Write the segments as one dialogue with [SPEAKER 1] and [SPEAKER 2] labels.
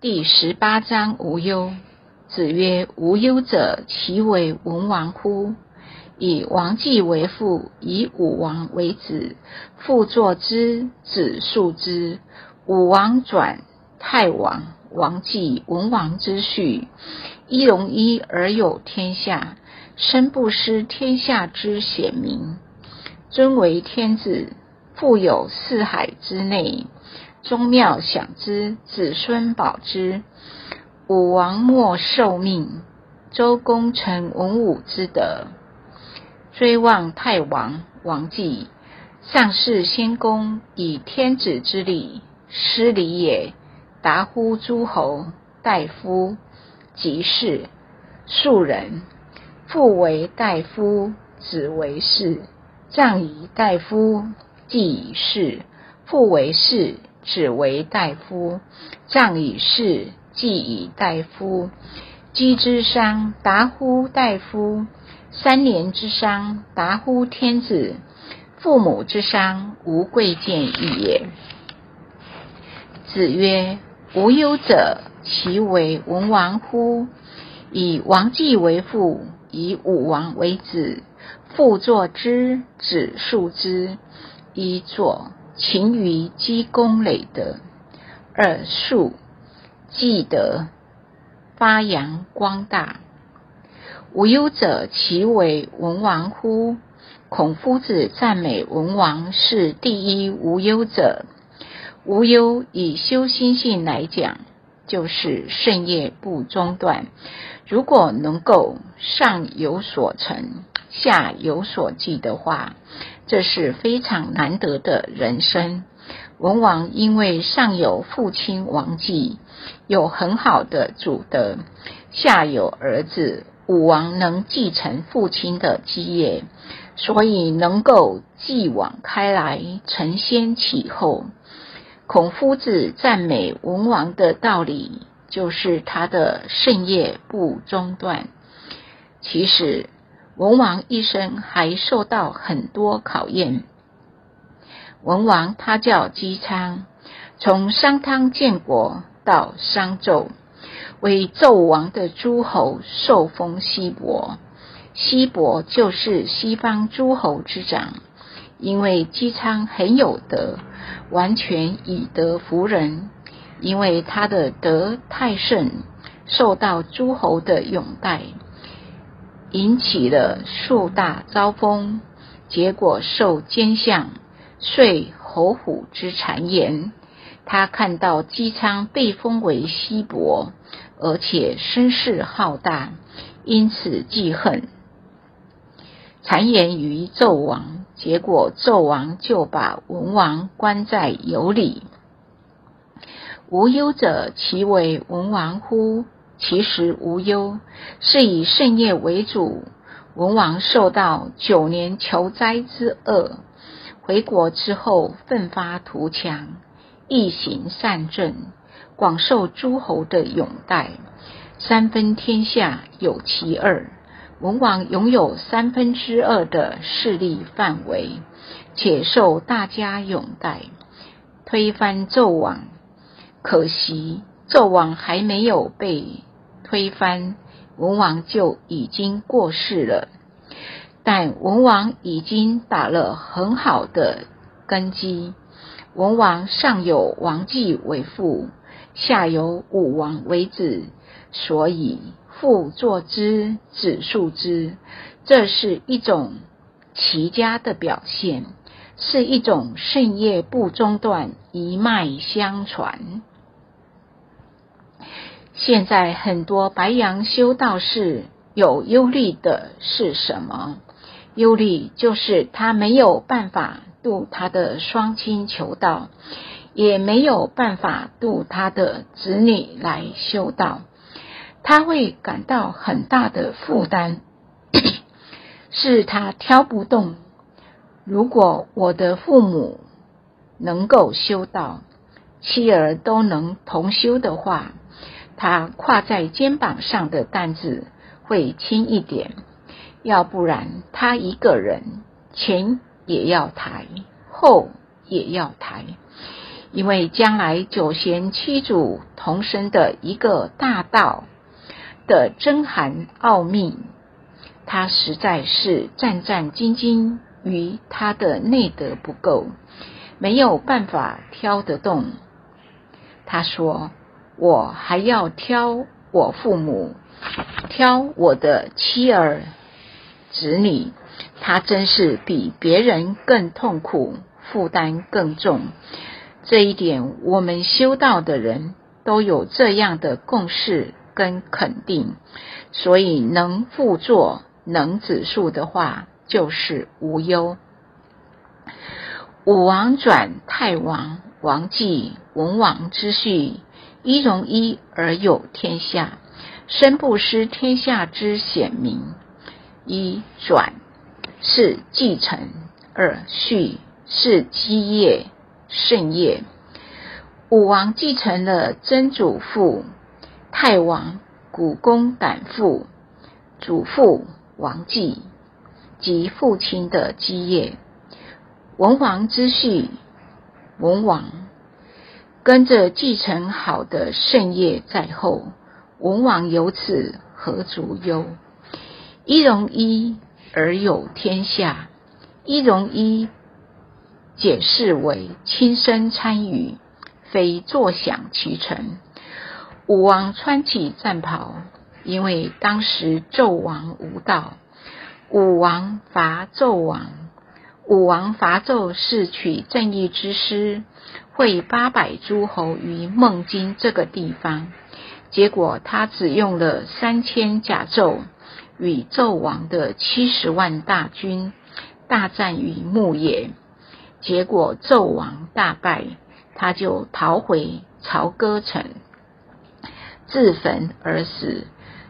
[SPEAKER 1] 第十八章无忧。子曰：“无忧者，其为文王乎？以王季为父，以武王为子，父作之，子述之。武王转，太王，王季，文王之序。一龙一而有天下，身不失天下之显明。尊为天子，富有四海之内。”宗庙享之，子孙保之。武王莫受命，周公成文武之德。追望太王王季，上世先公以天子之礼，失礼也。达乎诸侯大夫及士庶人，父为大夫，子为士。葬以大夫，祭以士，父为士。子为大夫，葬以士，祭以大夫。居之丧，达乎大夫；三年之丧，达乎天子。父母之伤，无贵贱异也。子曰：无忧者，其为文王乎？以王季为父，以武王为子，父作之，子述之。一作。勤于积功累德，二述积德发扬光大。无忧者，其为文王乎？孔夫子赞美文王是第一无忧者。无忧以修心性来讲，就是圣业不中断。如果能够上有所成，下有所继的话。这是非常难得的人生。文王因为上有父亲王继，有很好的祖德，下有儿子武王能继承父亲的基业，所以能够继往开来，承先启后。孔夫子赞美文王的道理，就是他的圣业不中断。其实。文王一生还受到很多考验。文王他叫姬昌，从商汤建国到商纣，为纣王的诸侯受封西伯，西伯就是西方诸侯之长。因为姬昌很有德，完全以德服人，因为他的德太盛，受到诸侯的拥戴。引起了树大招风，结果受奸相遂侯虎之谗言。他看到姬昌被封为西伯，而且声势浩大，因此记恨，谗言于纣王。结果纣王就把文王关在有里。无忧者，其为文王乎？其实无忧，是以圣业为主。文王受到九年求灾之厄，回国之后奋发图强，一行善政，广受诸侯的拥戴。三分天下有其二，文王拥有三分之二的势力范围，且受大家拥戴，推翻纣王。可惜纣王还没有被。推翻文王就已经过世了，但文王已经打了很好的根基。文王上有王季为父，下有武王为子，所以父作之，子述之。这是一种齐家的表现，是一种盛业不中断，一脉相传。现在很多白羊修道士有忧虑的是什么？忧虑就是他没有办法度他的双亲求道，也没有办法度他的子女来修道，他会感到很大的负担，是他挑不动。如果我的父母能够修道，妻儿都能同修的话。他挎在肩膀上的担子会轻一点，要不然他一个人前也要抬，后也要抬，因为将来九贤七祖同生的一个大道的真含奥秘，他实在是战战兢兢于他的内德不够，没有办法挑得动。他说：“我还要挑我父母，挑我的妻儿子女，他真是比别人更痛苦，负担更重。”这一点，我们修道的人都有这样的共识跟肯定，所以能复作、能止数的话，就是无忧。武王转太王，王继文王之序，一荣一而有天下，身不失天下之显明。一转是继承，二续是基业。圣业，武王继承了曾祖父太王古公胆父祖父王继及父亲的基业。文王之序，文王跟着继承好的圣业在后，文王由此何足忧？一荣一而有天下，一荣一。解释为亲身参与，非坐享其成。武王穿起战袍，因为当时纣王无道，武王伐纣王。武王伐纣是取正义之师，会八百诸侯于孟津这个地方，结果他只用了三千甲胄，与纣王的七十万大军大战于牧野。结果纣王大败，他就逃回朝歌城，自焚而死。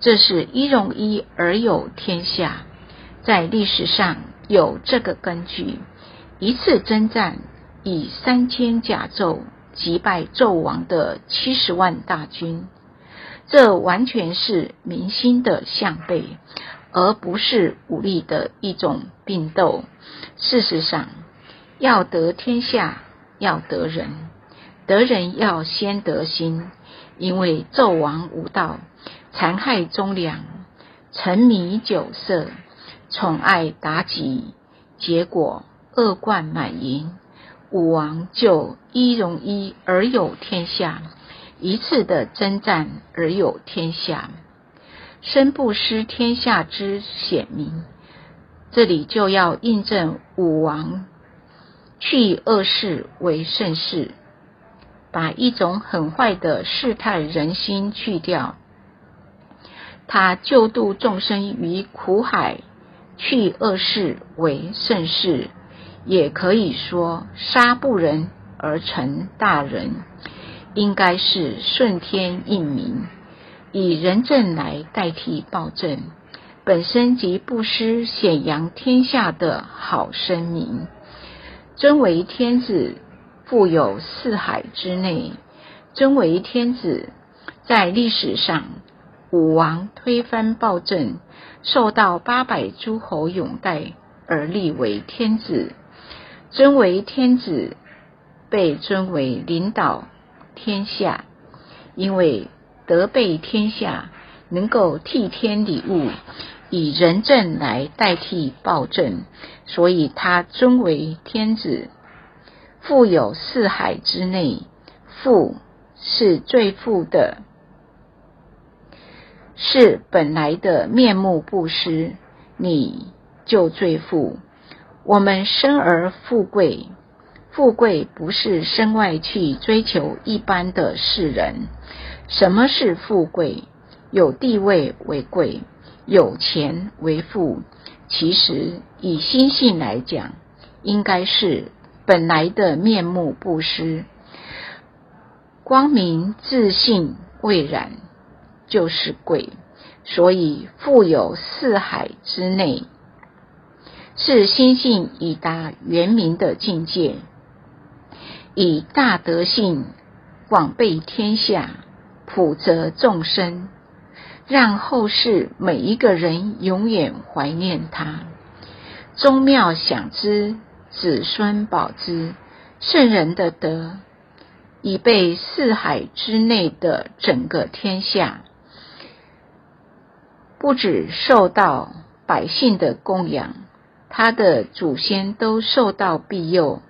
[SPEAKER 1] 这是一荣一而有天下，在历史上有这个根据。一次征战，以三千甲胄击败纣王的七十万大军，这完全是民心的向背，而不是武力的一种并斗。事实上。要得天下，要得人，得人要先得心。因为纣王无道，残害忠良，沉迷酒色，宠爱妲己，结果恶贯满盈。武王就一荣一而有天下，一次的征战而有天下，身不失天下之显明。这里就要印证武王。去恶事为盛事，把一种很坏的世态人心去掉。他救度众生于苦海，去恶事为盛事，也可以说杀不仁而成大仁，应该是顺天应民，以仁政来代替暴政，本身即不失显扬天下的好声名。尊为天子，富有四海之内。尊为天子，在历史上，武王推翻暴政，受到八百诸侯拥戴而立为天子。尊为天子，被尊为领导天下，因为德备天下，能够替天理物。以仁政来代替暴政，所以他尊为天子。富有四海之内，富是最富的，是本来的面目不失，你就最富。我们生而富贵，富贵不是身外去追求一般的世人。什么是富贵？有地位为贵。有钱为富，其实以心性来讲，应该是本来的面目不失，光明自信未染，就是贵。所以富有四海之内，是心性已达圆明的境界，以大德性广备天下，普泽众生。让后世每一个人永远怀念他，宗庙享之，子孙保之。圣人的德已被四海之内的整个天下，不止受到百姓的供养，他的祖先都受到庇佑，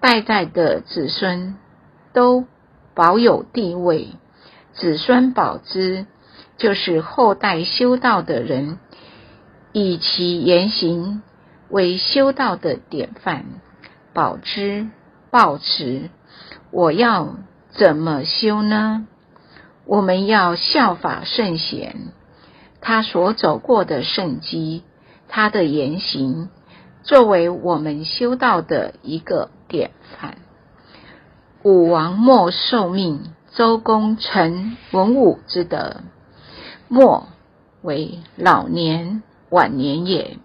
[SPEAKER 1] 代代的子孙都保有地位。子孙保之，就是后代修道的人，以其言行为修道的典范，保之保持。我要怎么修呢？我们要效法圣贤，他所走过的圣迹，他的言行，作为我们修道的一个典范。武王莫受命，周公成文武之德。莫为老年晚年也，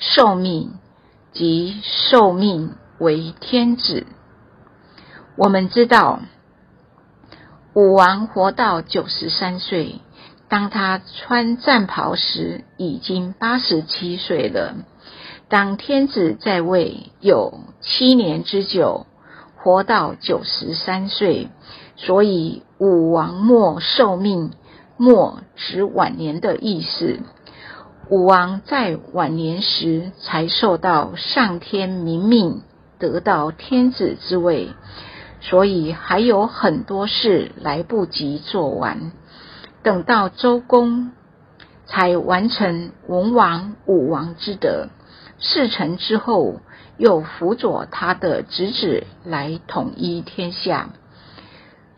[SPEAKER 1] 受命即受命为天子。我们知道，武王活到九十三岁，当他穿战袍时，已经八十七岁了。当天子在位有七年之久，活到九十三岁，所以武王莫受命，莫指晚年的意思。武王在晚年时才受到上天明命，得到天子之位。所以还有很多事来不及做完，等到周公才完成文王、武王之德，事成之后，又辅佐他的侄子来统一天下。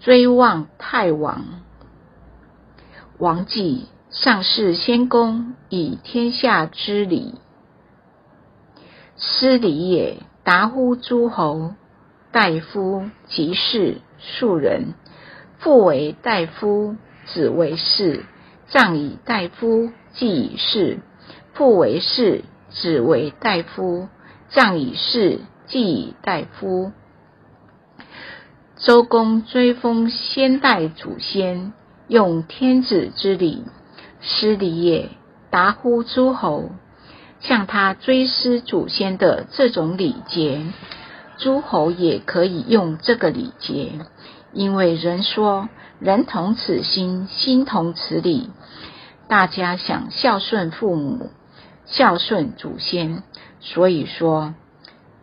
[SPEAKER 1] 追望太王，王继上世先公以天下之礼，失礼也，达乎诸侯。大夫即是庶人，父为大夫，子为士，葬以大夫，祭以士；父为士，子为大夫，葬以士，祭以大夫。周公追封先代祖先，用天子之礼，失礼也，达乎诸侯。向他追思祖先的这种礼节。诸侯也可以用这个礼节，因为人说人同此心，心同此理。大家想孝顺父母，孝顺祖先，所以说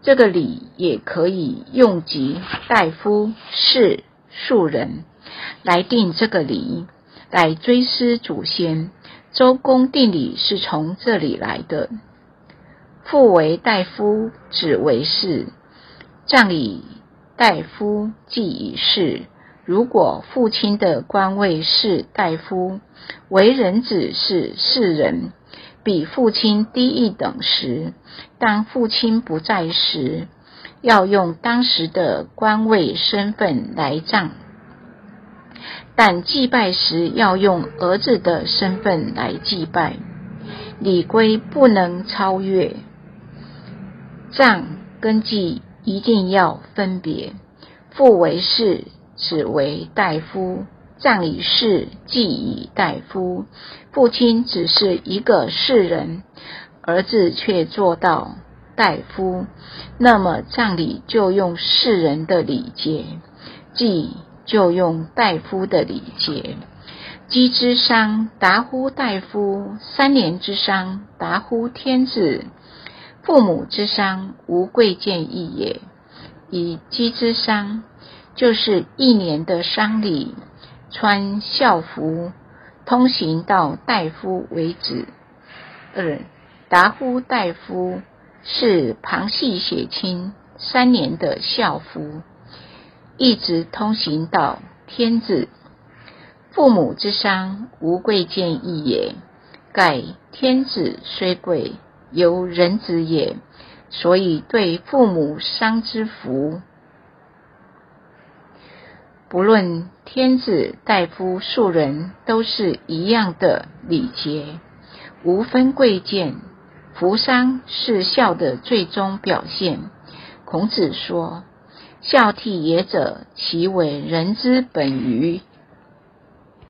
[SPEAKER 1] 这个礼也可以用及大夫、士、庶人来定这个礼，来追思祖先。周公定礼是从这里来的。父为大夫，子为士。葬以大夫，祭以士。如果父亲的官位是大夫，为人子是士人，比父亲低一等时，当父亲不在时，要用当时的官位身份来葬；但祭拜时要用儿子的身份来祭拜，礼规不能超越。葬跟祭。一定要分别，父为士，子为大夫，葬以士，祭以大夫。父亲只是一个士人，儿子却做到大夫，那么葬礼就用士人的礼节，祭就用大夫的礼节。鸡之伤，达乎大夫；三年之伤，达乎天子。父母之丧，无贵贱义也。以鸡之丧，就是一年的丧礼，穿孝服，通行到大夫为止。二达夫大夫，是旁系血亲三年的孝服，一直通行到天子。父母之丧，无贵贱义也。盖天子虽贵。由人子也，所以对父母丧之福，不论天子、大夫、庶人，都是一样的礼节，无分贵贱。扶丧是孝的最终表现。孔子说：“孝悌也者，其为人之本与？